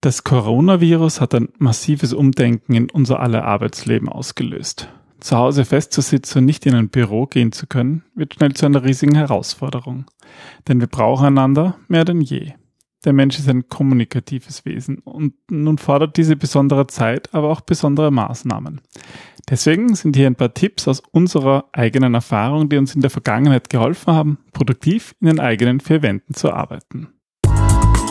Das Coronavirus hat ein massives Umdenken in unser aller Arbeitsleben ausgelöst. Zu Hause festzusitzen und nicht in ein Büro gehen zu können, wird schnell zu einer riesigen Herausforderung. Denn wir brauchen einander mehr denn je. Der Mensch ist ein kommunikatives Wesen und nun fordert diese besondere Zeit aber auch besondere Maßnahmen. Deswegen sind hier ein paar Tipps aus unserer eigenen Erfahrung, die uns in der Vergangenheit geholfen haben, produktiv in den eigenen vier Wänden zu arbeiten.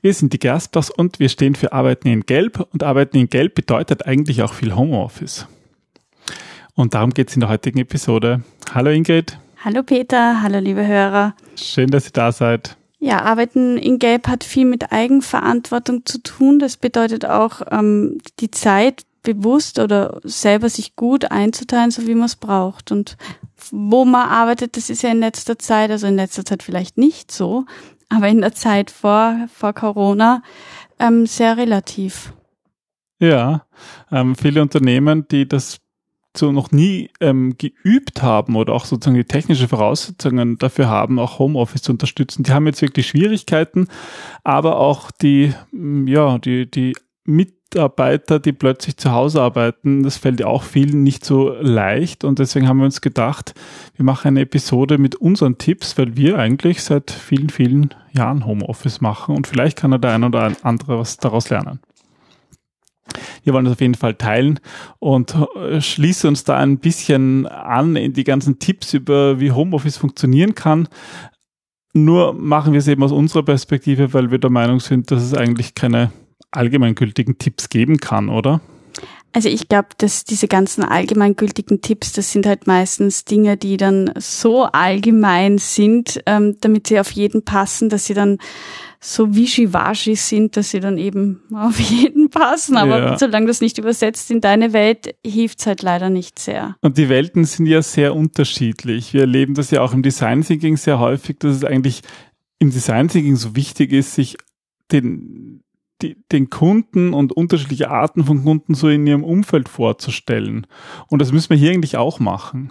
Wir sind die Gerstbachs und wir stehen für Arbeiten in Gelb und Arbeiten in Gelb bedeutet eigentlich auch viel Homeoffice. Und darum geht es in der heutigen Episode. Hallo Ingrid. Hallo Peter, hallo liebe Hörer. Schön, dass ihr da seid. Ja, Arbeiten in Gelb hat viel mit Eigenverantwortung zu tun. Das bedeutet auch, ähm, die Zeit bewusst oder selber sich gut einzuteilen, so wie man es braucht. Und wo man arbeitet, das ist ja in letzter Zeit, also in letzter Zeit vielleicht nicht so, aber in der Zeit vor, vor Corona ähm, sehr relativ. Ja, ähm, viele Unternehmen, die das so noch nie ähm, geübt haben oder auch sozusagen die technische Voraussetzungen dafür haben, auch Homeoffice zu unterstützen, die haben jetzt wirklich Schwierigkeiten, aber auch die, ja, die, die Mitarbeiter, die plötzlich zu Hause arbeiten, das fällt ja auch vielen nicht so leicht und deswegen haben wir uns gedacht, wir machen eine Episode mit unseren Tipps, weil wir eigentlich seit vielen, vielen Jahren Homeoffice machen und vielleicht kann er der ein oder andere was daraus lernen. Wir wollen das auf jeden Fall teilen und äh, schließen uns da ein bisschen an in die ganzen Tipps über wie Homeoffice funktionieren kann. Nur machen wir es eben aus unserer Perspektive, weil wir der Meinung sind, dass es eigentlich keine allgemeingültigen Tipps geben kann, oder? Also ich glaube, dass diese ganzen allgemeingültigen Tipps, das sind halt meistens Dinge, die dann so allgemein sind, ähm, damit sie auf jeden passen, dass sie dann so wischiwaschi sind, dass sie dann eben auf jeden passen. Aber ja. solange das nicht übersetzt in deine Welt, hilft's halt leider nicht sehr. Und die Welten sind ja sehr unterschiedlich. Wir erleben das ja auch im Design Thinking sehr häufig, dass es eigentlich im Design Thinking so wichtig ist, sich den die, den Kunden und unterschiedliche Arten von Kunden so in ihrem Umfeld vorzustellen. Und das müssen wir hier eigentlich auch machen.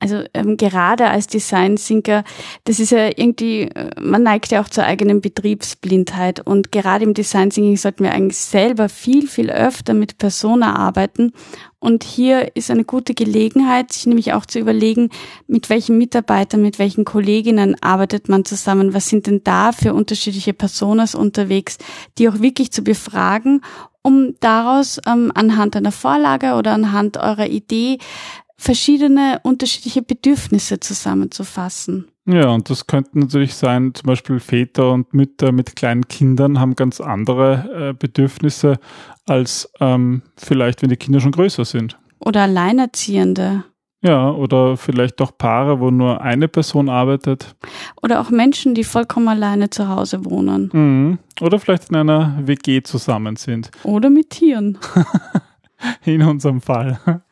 Also ähm, gerade als Design Thinker, das ist ja irgendwie, äh, man neigt ja auch zur eigenen Betriebsblindheit. Und gerade im Design Thinking sollten wir eigentlich selber viel, viel öfter mit Persona arbeiten. Und hier ist eine gute Gelegenheit, sich nämlich auch zu überlegen, mit welchen Mitarbeitern, mit welchen Kolleginnen arbeitet man zusammen, was sind denn da für unterschiedliche Personas unterwegs, die auch wirklich zu befragen, um daraus ähm, anhand einer Vorlage oder anhand eurer Idee verschiedene unterschiedliche Bedürfnisse zusammenzufassen. Ja, und das könnten natürlich sein, zum Beispiel Väter und Mütter mit kleinen Kindern haben ganz andere äh, Bedürfnisse als ähm, vielleicht, wenn die Kinder schon größer sind. Oder Alleinerziehende. Ja, oder vielleicht auch Paare, wo nur eine Person arbeitet. Oder auch Menschen, die vollkommen alleine zu Hause wohnen. Mhm. Oder vielleicht in einer WG zusammen sind. Oder mit Tieren. in unserem Fall.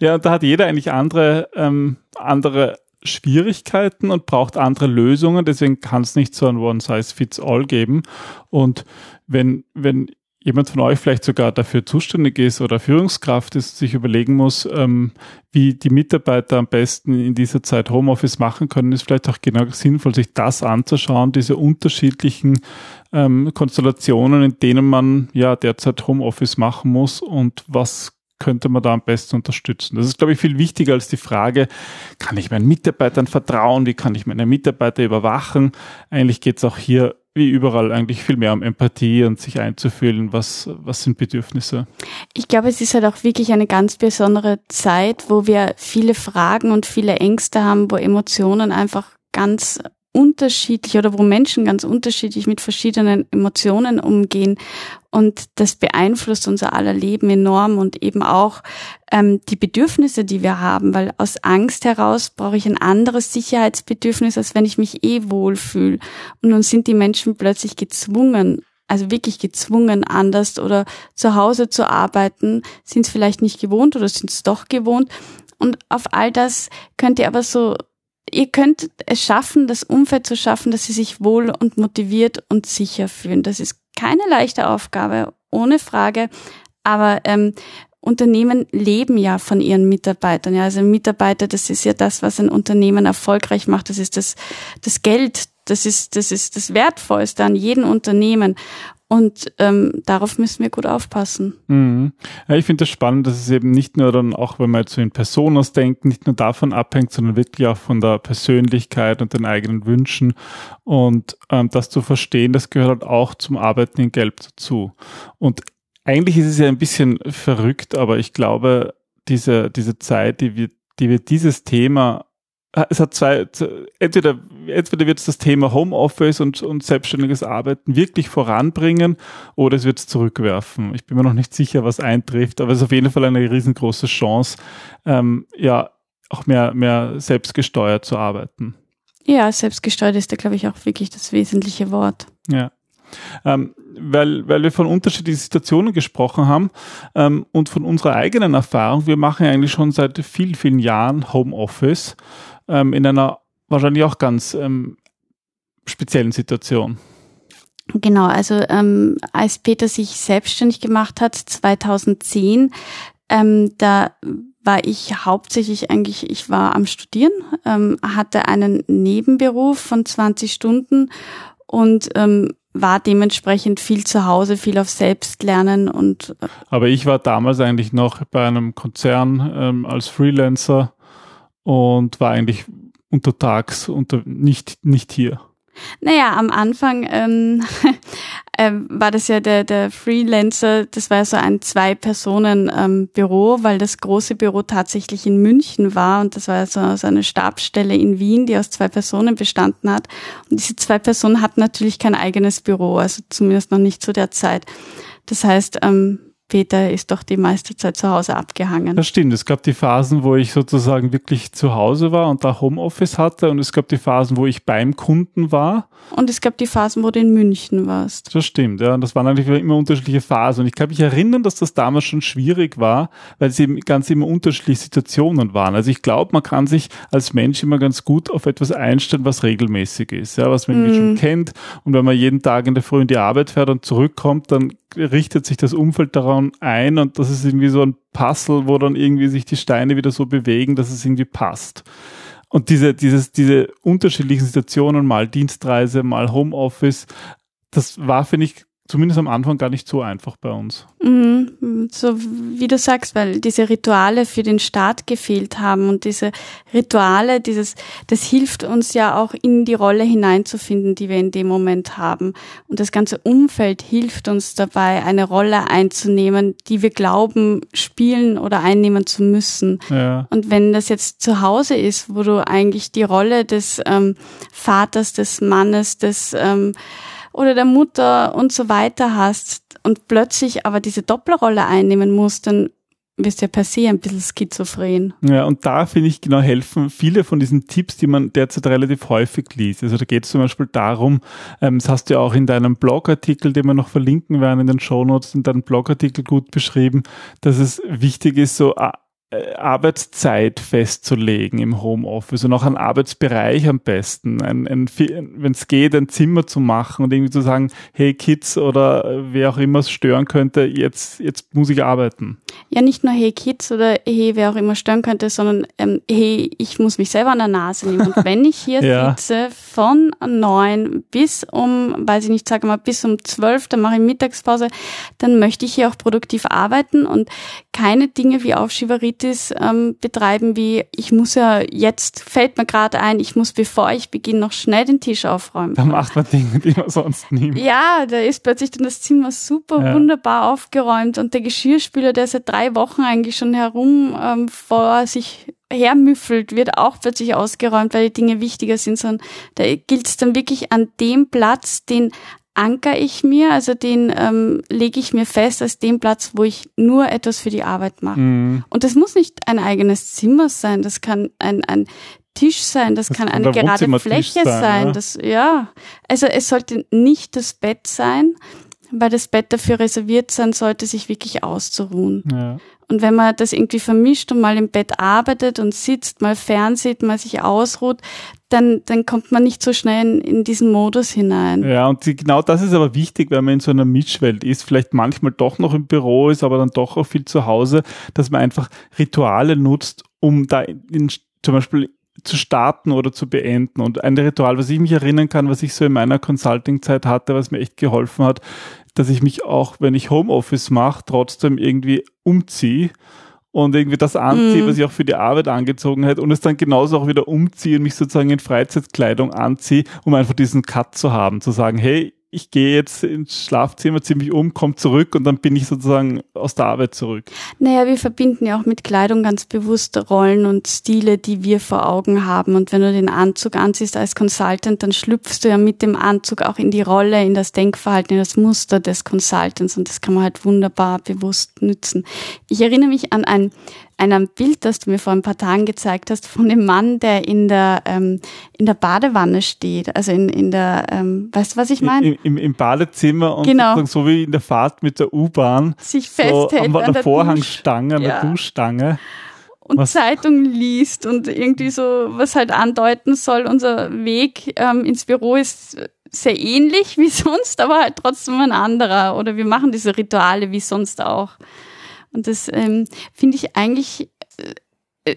Ja, da hat jeder eigentlich andere, ähm, andere Schwierigkeiten und braucht andere Lösungen. Deswegen kann es nicht so ein One-Size-Fits-All geben. Und wenn, wenn jemand von euch vielleicht sogar dafür zuständig ist oder Führungskraft ist, sich überlegen muss, ähm, wie die Mitarbeiter am besten in dieser Zeit Homeoffice machen können, ist vielleicht auch genau sinnvoll, sich das anzuschauen, diese unterschiedlichen ähm, Konstellationen, in denen man ja derzeit Homeoffice machen muss und was könnte man da am besten unterstützen? Das ist, glaube ich, viel wichtiger als die Frage, kann ich meinen Mitarbeitern vertrauen? Wie kann ich meine Mitarbeiter überwachen? Eigentlich geht es auch hier wie überall eigentlich viel mehr um Empathie und sich einzufühlen, was, was sind Bedürfnisse. Ich glaube, es ist halt auch wirklich eine ganz besondere Zeit, wo wir viele Fragen und viele Ängste haben, wo Emotionen einfach ganz unterschiedlich oder wo Menschen ganz unterschiedlich mit verschiedenen Emotionen umgehen. Und das beeinflusst unser aller Leben enorm und eben auch ähm, die Bedürfnisse, die wir haben, weil aus Angst heraus brauche ich ein anderes Sicherheitsbedürfnis, als wenn ich mich eh wohlfühle. Und nun sind die Menschen plötzlich gezwungen, also wirklich gezwungen, anders oder zu Hause zu arbeiten, sind es vielleicht nicht gewohnt oder sind es doch gewohnt. Und auf all das könnt ihr aber so, ihr könnt es schaffen, das Umfeld zu schaffen, dass sie sich wohl und motiviert und sicher fühlen. Das ist keine leichte Aufgabe, ohne Frage. Aber ähm, Unternehmen leben ja von ihren Mitarbeitern. Ja, also Mitarbeiter, das ist ja das, was ein Unternehmen erfolgreich macht. Das ist das, das Geld, das ist, das ist das Wertvollste an jedem Unternehmen. Und ähm, darauf müssen wir gut aufpassen. Mhm. Ja, ich finde das spannend, dass es eben nicht nur dann auch, wenn wir jetzt so in Personas denken, nicht nur davon abhängt, sondern wirklich auch von der Persönlichkeit und den eigenen Wünschen. Und ähm, das zu verstehen, das gehört halt auch zum Arbeiten in Gelb dazu. Und eigentlich ist es ja ein bisschen verrückt, aber ich glaube, diese, diese Zeit, die wir, die wir dieses Thema es hat zwei, entweder, entweder wird es das Thema Homeoffice und, und selbstständiges Arbeiten wirklich voranbringen oder es wird es zurückwerfen. Ich bin mir noch nicht sicher, was eintrifft, aber es ist auf jeden Fall eine riesengroße Chance, ähm, ja, auch mehr, mehr selbstgesteuert zu arbeiten. Ja, selbstgesteuert ist da, glaube ich, auch wirklich das wesentliche Wort. Ja. Ähm, weil, weil wir von unterschiedlichen Situationen gesprochen haben ähm, und von unserer eigenen Erfahrung. Wir machen eigentlich schon seit vielen, vielen Jahren Homeoffice ähm, in einer wahrscheinlich auch ganz ähm, speziellen Situation. Genau, also ähm, als Peter sich selbstständig gemacht hat, 2010, ähm, da war ich hauptsächlich eigentlich, ich war am Studieren, ähm, hatte einen Nebenberuf von 20 Stunden und ähm, war dementsprechend viel zu Hause, viel auf Selbstlernen und. Äh Aber ich war damals eigentlich noch bei einem Konzern ähm, als Freelancer und war eigentlich untertags unter, nicht, nicht hier. Naja, am Anfang ähm, äh, war das ja der, der Freelancer, das war so ein Zwei-Personen-Büro, ähm, weil das große Büro tatsächlich in München war und das war so, so eine Stabsstelle in Wien, die aus zwei Personen bestanden hat. Und diese zwei Personen hatten natürlich kein eigenes Büro, also zumindest noch nicht zu der Zeit. Das heißt, ähm, Peter ist doch die meiste Zeit zu Hause abgehangen. Das stimmt. Es gab die Phasen, wo ich sozusagen wirklich zu Hause war und da Homeoffice hatte und es gab die Phasen, wo ich beim Kunden war. Und es gab die Phasen, wo du in München warst. Das stimmt, ja. Und das waren eigentlich immer unterschiedliche Phasen. Und ich kann mich erinnern, dass das damals schon schwierig war, weil es eben ganz immer unterschiedliche Situationen waren. Also ich glaube, man kann sich als Mensch immer ganz gut auf etwas einstellen, was regelmäßig ist, ja, was man mm. schon kennt. Und wenn man jeden Tag in der Früh in die Arbeit fährt und zurückkommt, dann richtet sich das Umfeld daran ein und das ist irgendwie so ein Puzzle, wo dann irgendwie sich die Steine wieder so bewegen, dass es irgendwie passt. Und diese, dieses, diese unterschiedlichen Situationen, mal Dienstreise, mal Homeoffice, das war, finde ich, zumindest am Anfang gar nicht so einfach bei uns. Mhm, so wie du sagst, weil diese Rituale für den Start gefehlt haben und diese Rituale, dieses, das hilft uns ja auch in die Rolle hineinzufinden, die wir in dem Moment haben. Und das ganze Umfeld hilft uns dabei, eine Rolle einzunehmen, die wir glauben, spielen oder einnehmen zu müssen. Ja. Und wenn das jetzt zu Hause ist, wo du eigentlich die Rolle des ähm, Vaters, des Mannes, des ähm, oder der Mutter und so weiter hast und plötzlich aber diese Doppelrolle einnehmen musst, dann wirst ja per se ein bisschen schizophren. Ja, und da finde ich genau helfen viele von diesen Tipps, die man derzeit relativ häufig liest. Also da geht es zum Beispiel darum, ähm, das hast du ja auch in deinem Blogartikel, den wir noch verlinken werden in den Shownotes, in deinem Blogartikel gut beschrieben, dass es wichtig ist, so Arbeitszeit festzulegen im Homeoffice und auch einen Arbeitsbereich am besten. Ein, ein, Wenn es geht, ein Zimmer zu machen und irgendwie zu sagen, hey Kids oder wer auch immer es stören könnte, jetzt, jetzt muss ich arbeiten. Ja, nicht nur hey Kids oder hey wer auch immer stören könnte, sondern ähm, hey, ich muss mich selber an der Nase nehmen. Und wenn ich hier ja. sitze von neun bis um, weiß ich nicht, sage mal bis um zwölf, dann mache ich Mittagspause, dann möchte ich hier auch produktiv arbeiten und keine Dinge wie Aufschieberitis Aktivities ähm, betreiben, wie ich muss ja jetzt, fällt mir gerade ein, ich muss, bevor ich beginne, noch schnell den Tisch aufräumen. Da macht man Dinge, die man sonst nie macht. Ja, da ist plötzlich dann das Zimmer super ja. wunderbar aufgeräumt und der Geschirrspüler, der seit drei Wochen eigentlich schon herum ähm, vor sich hermüffelt, wird auch plötzlich ausgeräumt, weil die Dinge wichtiger sind, sondern da gilt es dann wirklich an dem Platz, den anker ich mir, also den ähm, lege ich mir fest als den Platz, wo ich nur etwas für die Arbeit mache. Mhm. Und das muss nicht ein eigenes Zimmer sein, das kann ein, ein Tisch sein, das, das kann eine gerade Fläche sein. sein ja. Das, ja, also es sollte nicht das Bett sein, weil das Bett dafür reserviert sein sollte, sich wirklich auszuruhen. Ja. Und wenn man das irgendwie vermischt und mal im Bett arbeitet und sitzt, mal fernsieht, mal sich ausruht, dann, dann kommt man nicht so schnell in, in diesen Modus hinein. Ja, und die, genau das ist aber wichtig, wenn man in so einer Mischwelt ist, vielleicht manchmal doch noch im Büro ist, aber dann doch auch viel zu Hause, dass man einfach Rituale nutzt, um da in, zum Beispiel zu starten oder zu beenden. Und ein Ritual, was ich mich erinnern kann, was ich so in meiner Consulting-Zeit hatte, was mir echt geholfen hat, dass ich mich auch, wenn ich Homeoffice mache, trotzdem irgendwie umziehe und irgendwie das anziehe, mm. was ich auch für die Arbeit angezogen hätte und es dann genauso auch wieder umziehe und mich sozusagen in Freizeitkleidung anziehe, um einfach diesen Cut zu haben, zu sagen, hey, ich gehe jetzt ins Schlafzimmer, ziehe mich um, komme zurück und dann bin ich sozusagen aus der Arbeit zurück. Naja, wir verbinden ja auch mit Kleidung ganz bewusst Rollen und Stile, die wir vor Augen haben. Und wenn du den Anzug anziehst als Consultant, dann schlüpfst du ja mit dem Anzug auch in die Rolle, in das Denkverhalten, in das Muster des Consultants und das kann man halt wunderbar bewusst nützen. Ich erinnere mich an ein einem Bild, das du mir vor ein paar Tagen gezeigt hast, von dem Mann, der in der, ähm, in der Badewanne steht. Also in, in der, ähm, weißt du, was ich meine? Im, im, Im, Badezimmer und genau. so wie in der Fahrt mit der U-Bahn. Sich festhält so an, an der, Vorhangstange, an der Duschstange. Und was? Zeitung liest und irgendwie so, was halt andeuten soll, unser Weg ähm, ins Büro ist sehr ähnlich wie sonst, aber halt trotzdem ein anderer. Oder wir machen diese Rituale wie sonst auch. Und das ähm, finde ich eigentlich äh,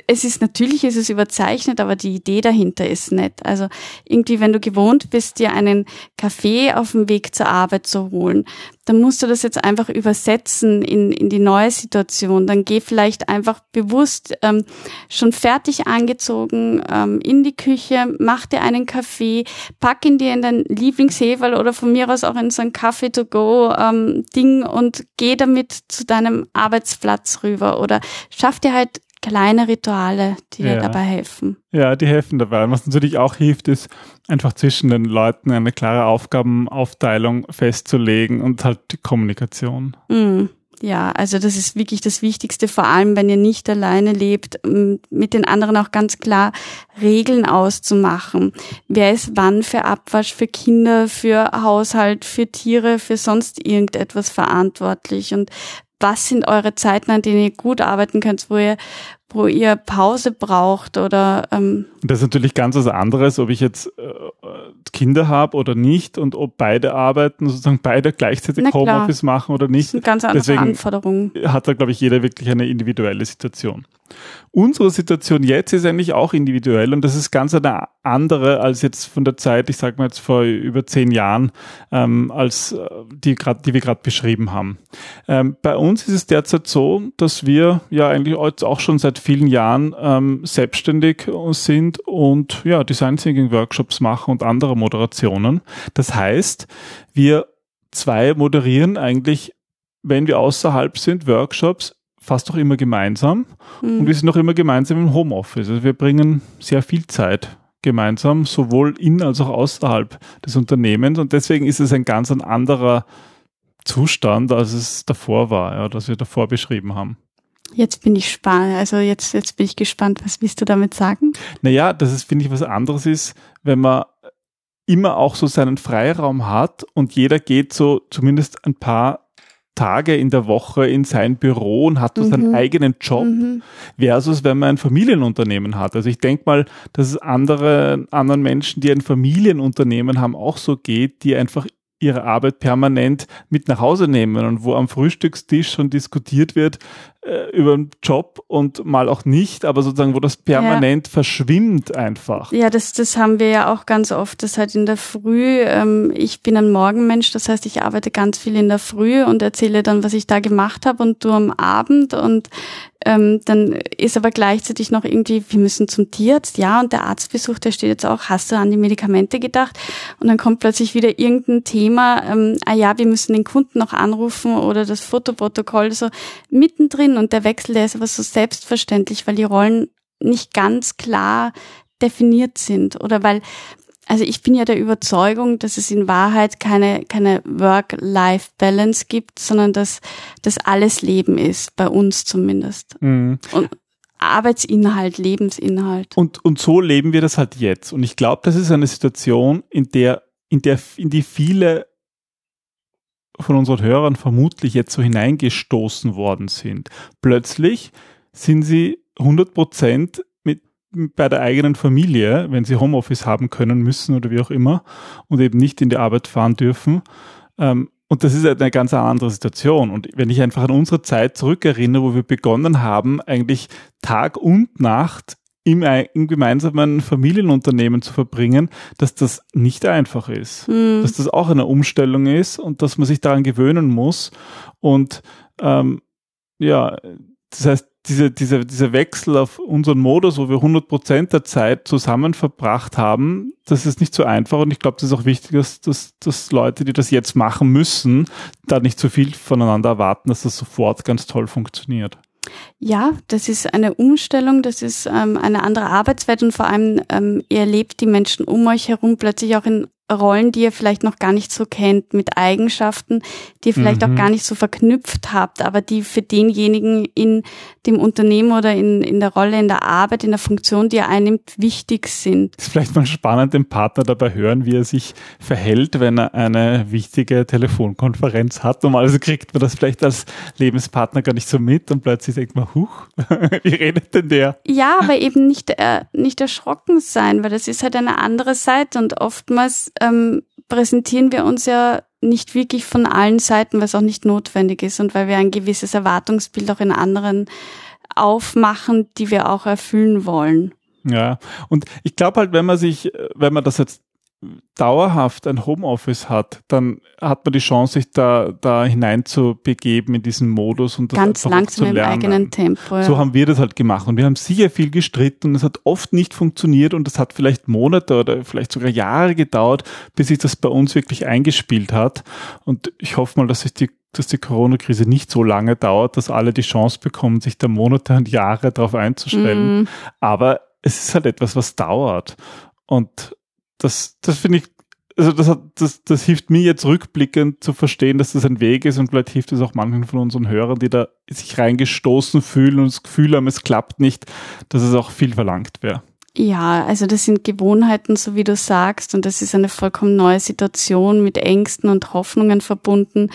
es ist natürlich, ist es überzeichnet, aber die Idee dahinter ist nett. Also irgendwie, wenn du gewohnt bist, dir einen Kaffee auf dem Weg zur Arbeit zu holen, dann musst du das jetzt einfach übersetzen in, in die neue Situation. Dann geh vielleicht einfach bewusst ähm, schon fertig angezogen ähm, in die Küche, mach dir einen Kaffee, pack ihn dir in dein Lieblingsheferl oder von mir aus auch in so ein Kaffee-to-go-Ding ähm, und geh damit zu deinem Arbeitsplatz rüber oder schaff dir halt kleine Rituale, die ja. dir dabei helfen. Ja, die helfen dabei. Was natürlich auch hilft, ist einfach zwischen den Leuten eine klare Aufgabenaufteilung festzulegen und halt die Kommunikation. Mm. Ja, also das ist wirklich das Wichtigste, vor allem wenn ihr nicht alleine lebt, mit den anderen auch ganz klar Regeln auszumachen. Wer ist wann für Abwasch, für Kinder, für Haushalt, für Tiere, für sonst irgendetwas verantwortlich und was sind eure Zeiten, an denen ihr gut arbeiten könnt, wo ihr, wo ihr Pause braucht oder ähm das ist natürlich ganz was anderes, ob ich jetzt äh, Kinder habe oder nicht und ob beide arbeiten, sozusagen beide gleichzeitig Homeoffice machen oder nicht. Das sind ganz andere Deswegen Anforderungen. Hat da, glaube ich, jeder wirklich eine individuelle Situation. Unsere Situation jetzt ist eigentlich auch individuell und das ist ganz eine andere als jetzt von der Zeit, ich sage mal jetzt vor über zehn Jahren, ähm, als äh, die, grad, die wir gerade beschrieben haben. Ähm, bei uns ist es derzeit so, dass wir ja eigentlich auch schon seit vielen Jahren ähm, selbstständig sind und ja Design Thinking Workshops machen und andere Moderationen. Das heißt, wir zwei moderieren eigentlich wenn wir außerhalb sind, Workshops fast auch immer gemeinsam mhm. und wir sind auch immer gemeinsam im Homeoffice. Also wir bringen sehr viel Zeit gemeinsam, sowohl in als auch außerhalb des Unternehmens und deswegen ist es ein ganz ein anderer Zustand, als es davor war, ja, das wir davor beschrieben haben. Jetzt bin ich spannend, also jetzt, jetzt bin ich gespannt, was willst du damit sagen? Naja, dass es, finde ich, was anderes ist, wenn man immer auch so seinen Freiraum hat und jeder geht so zumindest ein paar Tage in der Woche in sein Büro und hat mhm. seinen eigenen Job, mhm. versus wenn man ein Familienunternehmen hat. Also ich denke mal, dass es andere, anderen Menschen, die ein Familienunternehmen haben, auch so geht, die einfach ihre Arbeit permanent mit nach Hause nehmen und wo am Frühstückstisch schon diskutiert wird äh, über den Job und mal auch nicht, aber sozusagen, wo das permanent ja. verschwimmt einfach. Ja, das, das haben wir ja auch ganz oft, das halt in der Früh, ähm, ich bin ein Morgenmensch, das heißt, ich arbeite ganz viel in der Früh und erzähle dann, was ich da gemacht habe und du am Abend und ähm, dann ist aber gleichzeitig noch irgendwie, wir müssen zum Tierarzt, ja, und der Arztbesuch, der steht jetzt auch, hast du an die Medikamente gedacht? Und dann kommt plötzlich wieder irgendein Thema, ähm, ah ja, wir müssen den Kunden noch anrufen oder das Fotoprotokoll, so mittendrin. Und der Wechsel, der ist aber so selbstverständlich, weil die Rollen nicht ganz klar definiert sind. Oder weil also ich bin ja der Überzeugung, dass es in Wahrheit keine, keine Work-Life-Balance gibt, sondern dass das alles Leben ist, bei uns zumindest. Mhm. Und Arbeitsinhalt, Lebensinhalt. Und, und so leben wir das halt jetzt. Und ich glaube, das ist eine Situation, in der, in der, in die viele von unseren Hörern vermutlich jetzt so hineingestoßen worden sind. Plötzlich sind sie 100 Prozent bei der eigenen Familie, wenn sie Homeoffice haben können, müssen oder wie auch immer und eben nicht in die Arbeit fahren dürfen. Ähm, und das ist eine ganz andere Situation. Und wenn ich einfach an unsere Zeit zurückerinnere, wo wir begonnen haben, eigentlich Tag und Nacht im, im gemeinsamen Familienunternehmen zu verbringen, dass das nicht einfach ist. Mhm. Dass das auch eine Umstellung ist und dass man sich daran gewöhnen muss. Und ähm, ja, das heißt, diese, diese, dieser Wechsel auf unseren Modus, wo wir 100 Prozent der Zeit zusammen verbracht haben, das ist nicht so einfach und ich glaube, das ist auch wichtig, dass, dass, dass Leute, die das jetzt machen müssen, da nicht zu viel voneinander erwarten, dass das sofort ganz toll funktioniert. Ja, das ist eine Umstellung, das ist ähm, eine andere Arbeitswelt und vor allem ähm, ihr erlebt die Menschen um euch herum plötzlich auch in Rollen, die ihr vielleicht noch gar nicht so kennt, mit Eigenschaften, die ihr vielleicht mhm. auch gar nicht so verknüpft habt, aber die für denjenigen in dem Unternehmen oder in, in der Rolle, in der Arbeit, in der Funktion, die er einnimmt, wichtig sind. Es ist vielleicht mal spannend, den Partner dabei hören, wie er sich verhält, wenn er eine wichtige Telefonkonferenz hat. Normalerweise kriegt man das vielleicht als Lebenspartner gar nicht so mit und plötzlich denkt man, huch, wie redet denn der? Ja, aber eben nicht, äh, nicht erschrocken sein, weil das ist halt eine andere Seite und oftmals ähm, präsentieren wir uns ja nicht wirklich von allen Seiten, weil auch nicht notwendig ist und weil wir ein gewisses Erwartungsbild auch in anderen aufmachen, die wir auch erfüllen wollen. Ja, und ich glaube halt, wenn man sich, wenn man das jetzt dauerhaft ein Homeoffice hat, dann hat man die Chance, sich da, da hinein zu begeben in diesen Modus und das ganz langsam im eigenen Tempo. Ja. So haben wir das halt gemacht und wir haben sicher viel gestritten und es hat oft nicht funktioniert und es hat vielleicht Monate oder vielleicht sogar Jahre gedauert, bis sich das bei uns wirklich eingespielt hat und ich hoffe mal, dass sich die dass die Corona-Krise nicht so lange dauert, dass alle die Chance bekommen, sich da Monate und Jahre darauf einzustellen. Mm. Aber es ist halt etwas, was dauert. Und das, das finde ich, also das, hat, das, das hilft mir jetzt rückblickend zu verstehen, dass das ein Weg ist und vielleicht hilft es auch manchen von unseren Hörern, die da sich reingestoßen fühlen und das Gefühl haben, es klappt nicht, dass es auch viel verlangt wäre. Ja, also das sind Gewohnheiten, so wie du sagst, und das ist eine vollkommen neue Situation mit Ängsten und Hoffnungen verbunden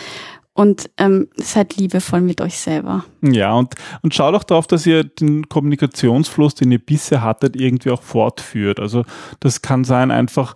und ähm, seid liebevoll mit euch selber. Ja, und, und schaut auch darauf, dass ihr den Kommunikationsfluss, den ihr bisher hattet, irgendwie auch fortführt. Also das kann sein, einfach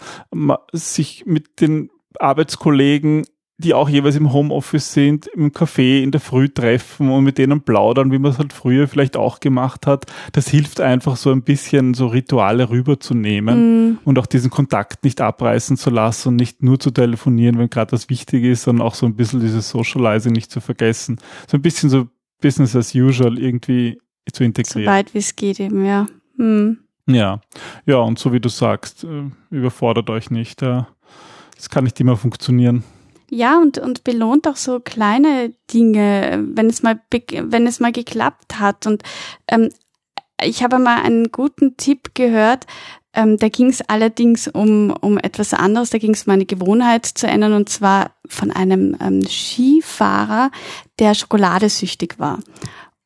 sich mit den Arbeitskollegen die auch jeweils im Homeoffice sind, im Café in der Früh treffen und mit denen plaudern, wie man es halt früher vielleicht auch gemacht hat. Das hilft einfach so ein bisschen so Rituale rüberzunehmen mm. und auch diesen Kontakt nicht abreißen zu lassen und nicht nur zu telefonieren, wenn gerade das wichtig ist, sondern auch so ein bisschen dieses Socializing nicht zu vergessen. So ein bisschen so Business as usual irgendwie zu integrieren. So weit wie es geht eben, ja. Mm. Ja, ja, und so wie du sagst, äh, überfordert euch nicht. Das kann nicht immer funktionieren. Ja, und, und belohnt auch so kleine Dinge, wenn es mal, wenn es mal geklappt hat. Und ähm, ich habe mal einen guten Tipp gehört, ähm, da ging es allerdings um, um etwas anderes, da ging es um eine Gewohnheit zu ändern und zwar von einem ähm, Skifahrer, der schokoladesüchtig war.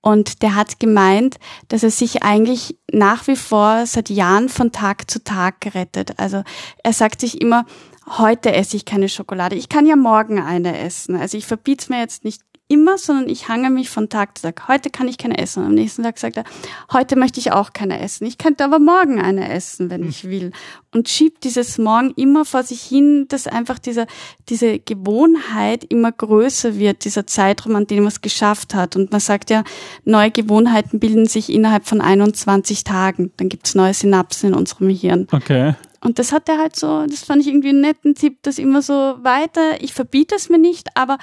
Und der hat gemeint, dass er sich eigentlich nach wie vor seit Jahren von Tag zu Tag gerettet. Also er sagt sich immer, heute esse ich keine Schokolade. Ich kann ja morgen eine essen. Also ich verbiete es mir jetzt nicht immer, sondern ich hange mich von Tag zu Tag. Heute kann ich keine essen. Am nächsten Tag sagt er, heute möchte ich auch keine essen. Ich könnte aber morgen eine essen, wenn ich will. Und schiebt dieses Morgen immer vor sich hin, dass einfach diese, diese Gewohnheit immer größer wird, dieser Zeitraum, an dem man es geschafft hat. Und man sagt ja, neue Gewohnheiten bilden sich innerhalb von 21 Tagen. Dann gibt es neue Synapsen in unserem Hirn. Okay. Und das hat er halt so, das fand ich irgendwie einen netten Tipp, das immer so weiter, ich verbiete es mir nicht, aber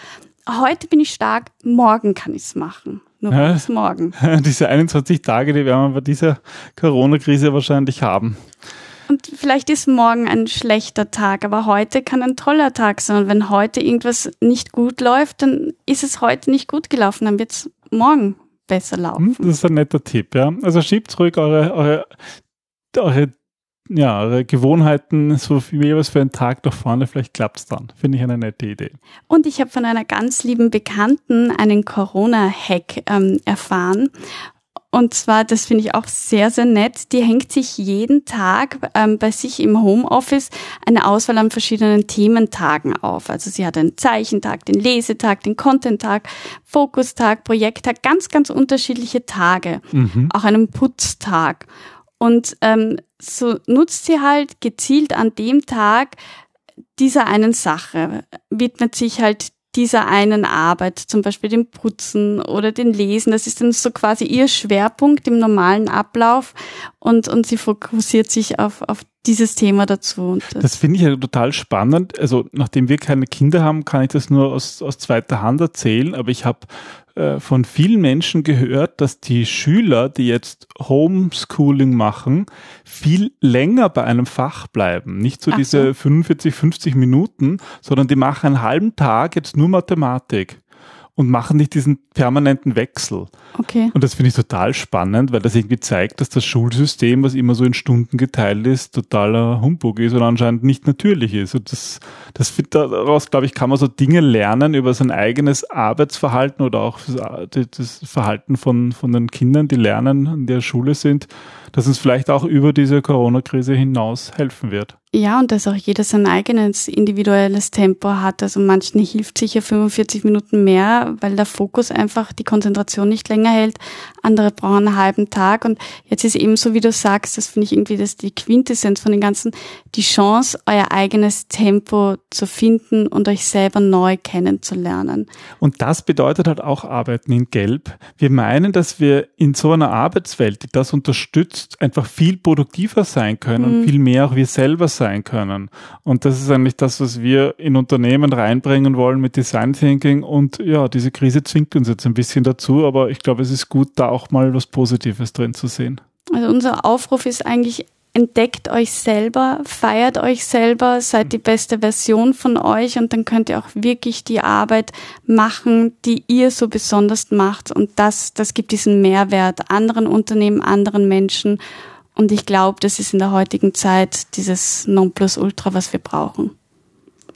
heute bin ich stark, morgen kann ich es machen. Nur ja, bis morgen. Diese 21 Tage, die werden wir bei dieser Corona-Krise wahrscheinlich haben. Und vielleicht ist morgen ein schlechter Tag, aber heute kann ein toller Tag sein. Und wenn heute irgendwas nicht gut läuft, dann ist es heute nicht gut gelaufen, dann wird es morgen besser laufen. Hm, das ist ein netter Tipp, ja. Also schiebt ruhig eure, eure, eure ja, eure Gewohnheiten so wie jeweils für einen Tag nach vorne, vielleicht klappt es dann. Finde ich eine nette Idee. Und ich habe von einer ganz lieben Bekannten einen Corona-Hack ähm, erfahren. Und zwar, das finde ich auch sehr, sehr nett, die hängt sich jeden Tag ähm, bei sich im Homeoffice eine Auswahl an verschiedenen Thementagen auf. Also sie hat einen Zeichentag, den Lesetag, den Contenttag, Fokustag, Projekttag, ganz, ganz unterschiedliche Tage. Mhm. Auch einen Putztag. Und ähm, so nutzt sie halt gezielt an dem Tag dieser einen Sache, widmet sich halt dieser einen Arbeit, zum Beispiel dem Putzen oder den Lesen. Das ist dann so quasi ihr Schwerpunkt im normalen Ablauf und, und sie fokussiert sich auf, auf dieses Thema dazu. das, das finde ich ja total spannend. Also nachdem wir keine Kinder haben, kann ich das nur aus, aus zweiter Hand erzählen, aber ich habe äh, von vielen Menschen gehört, dass die Schüler, die jetzt Homeschooling machen, viel länger bei einem Fach bleiben. Nicht so Ach diese so. 45, 50 Minuten, sondern die machen einen halben Tag jetzt nur Mathematik und machen nicht diesen permanenten Wechsel. Okay. Und das finde ich total spannend, weil das irgendwie zeigt, dass das Schulsystem, was immer so in Stunden geteilt ist, totaler Humbug ist und anscheinend nicht natürlich ist. Und das, das daraus, glaube ich, kann man so Dinge lernen über sein eigenes Arbeitsverhalten oder auch das Verhalten von, von den Kindern, die lernen, in der Schule sind, dass uns vielleicht auch über diese Corona-Krise hinaus helfen wird. Ja, und dass auch jeder sein eigenes individuelles Tempo hat. Also manchen hilft sicher 45 Minuten mehr, weil der Fokus einfach die Konzentration nicht länger hält. Andere brauchen einen halben Tag. Und jetzt ist eben so, wie du sagst, das finde ich irgendwie das die Quintessenz von den ganzen, die Chance, euer eigenes Tempo zu finden und euch selber neu kennenzulernen. Und das bedeutet halt auch Arbeiten in Gelb. Wir meinen, dass wir in so einer Arbeitswelt, die das unterstützt, einfach viel produktiver sein können mhm. und viel mehr auch wir selber sein können. Und das ist eigentlich das, was wir in Unternehmen reinbringen wollen mit Design Thinking. Und ja, diese Krise zwingt uns jetzt ein bisschen dazu, aber ich glaube, es ist gut, da auch mal was Positives drin zu sehen. Also unser Aufruf ist eigentlich, entdeckt euch selber, feiert euch selber, seid die beste Version von euch und dann könnt ihr auch wirklich die Arbeit machen, die ihr so besonders macht. Und das, das gibt diesen Mehrwert anderen Unternehmen, anderen Menschen und ich glaube, das ist in der heutigen Zeit dieses Nonplusultra, was wir brauchen.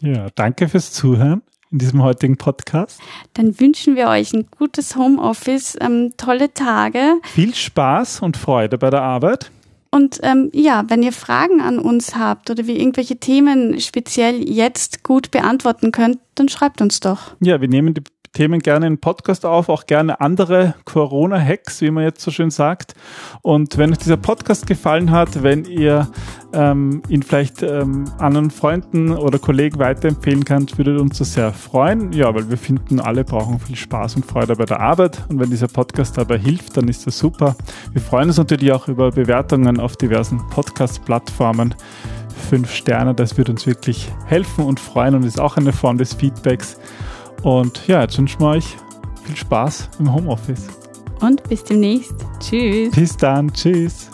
Ja, danke fürs Zuhören in diesem heutigen Podcast. Dann wünschen wir euch ein gutes Homeoffice, ähm, tolle Tage. Viel Spaß und Freude bei der Arbeit. Und ähm, ja, wenn ihr Fragen an uns habt oder wir irgendwelche Themen speziell jetzt gut beantworten könnt, dann schreibt uns doch. Ja, wir nehmen die Themen gerne in Podcast auf, auch gerne andere Corona-Hacks, wie man jetzt so schön sagt. Und wenn euch dieser Podcast gefallen hat, wenn ihr ähm, ihn vielleicht ähm, anderen Freunden oder Kollegen weiterempfehlen könnt, würde uns das sehr freuen. Ja, weil wir finden, alle brauchen viel Spaß und Freude bei der Arbeit. Und wenn dieser Podcast dabei hilft, dann ist das super. Wir freuen uns natürlich auch über Bewertungen auf diversen Podcast-Plattformen fünf Sterne. Das wird uns wirklich helfen und freuen und ist auch eine Form des Feedbacks. Und ja, jetzt wünschen wir euch viel Spaß im Homeoffice. Und bis demnächst. Tschüss. Bis dann. Tschüss.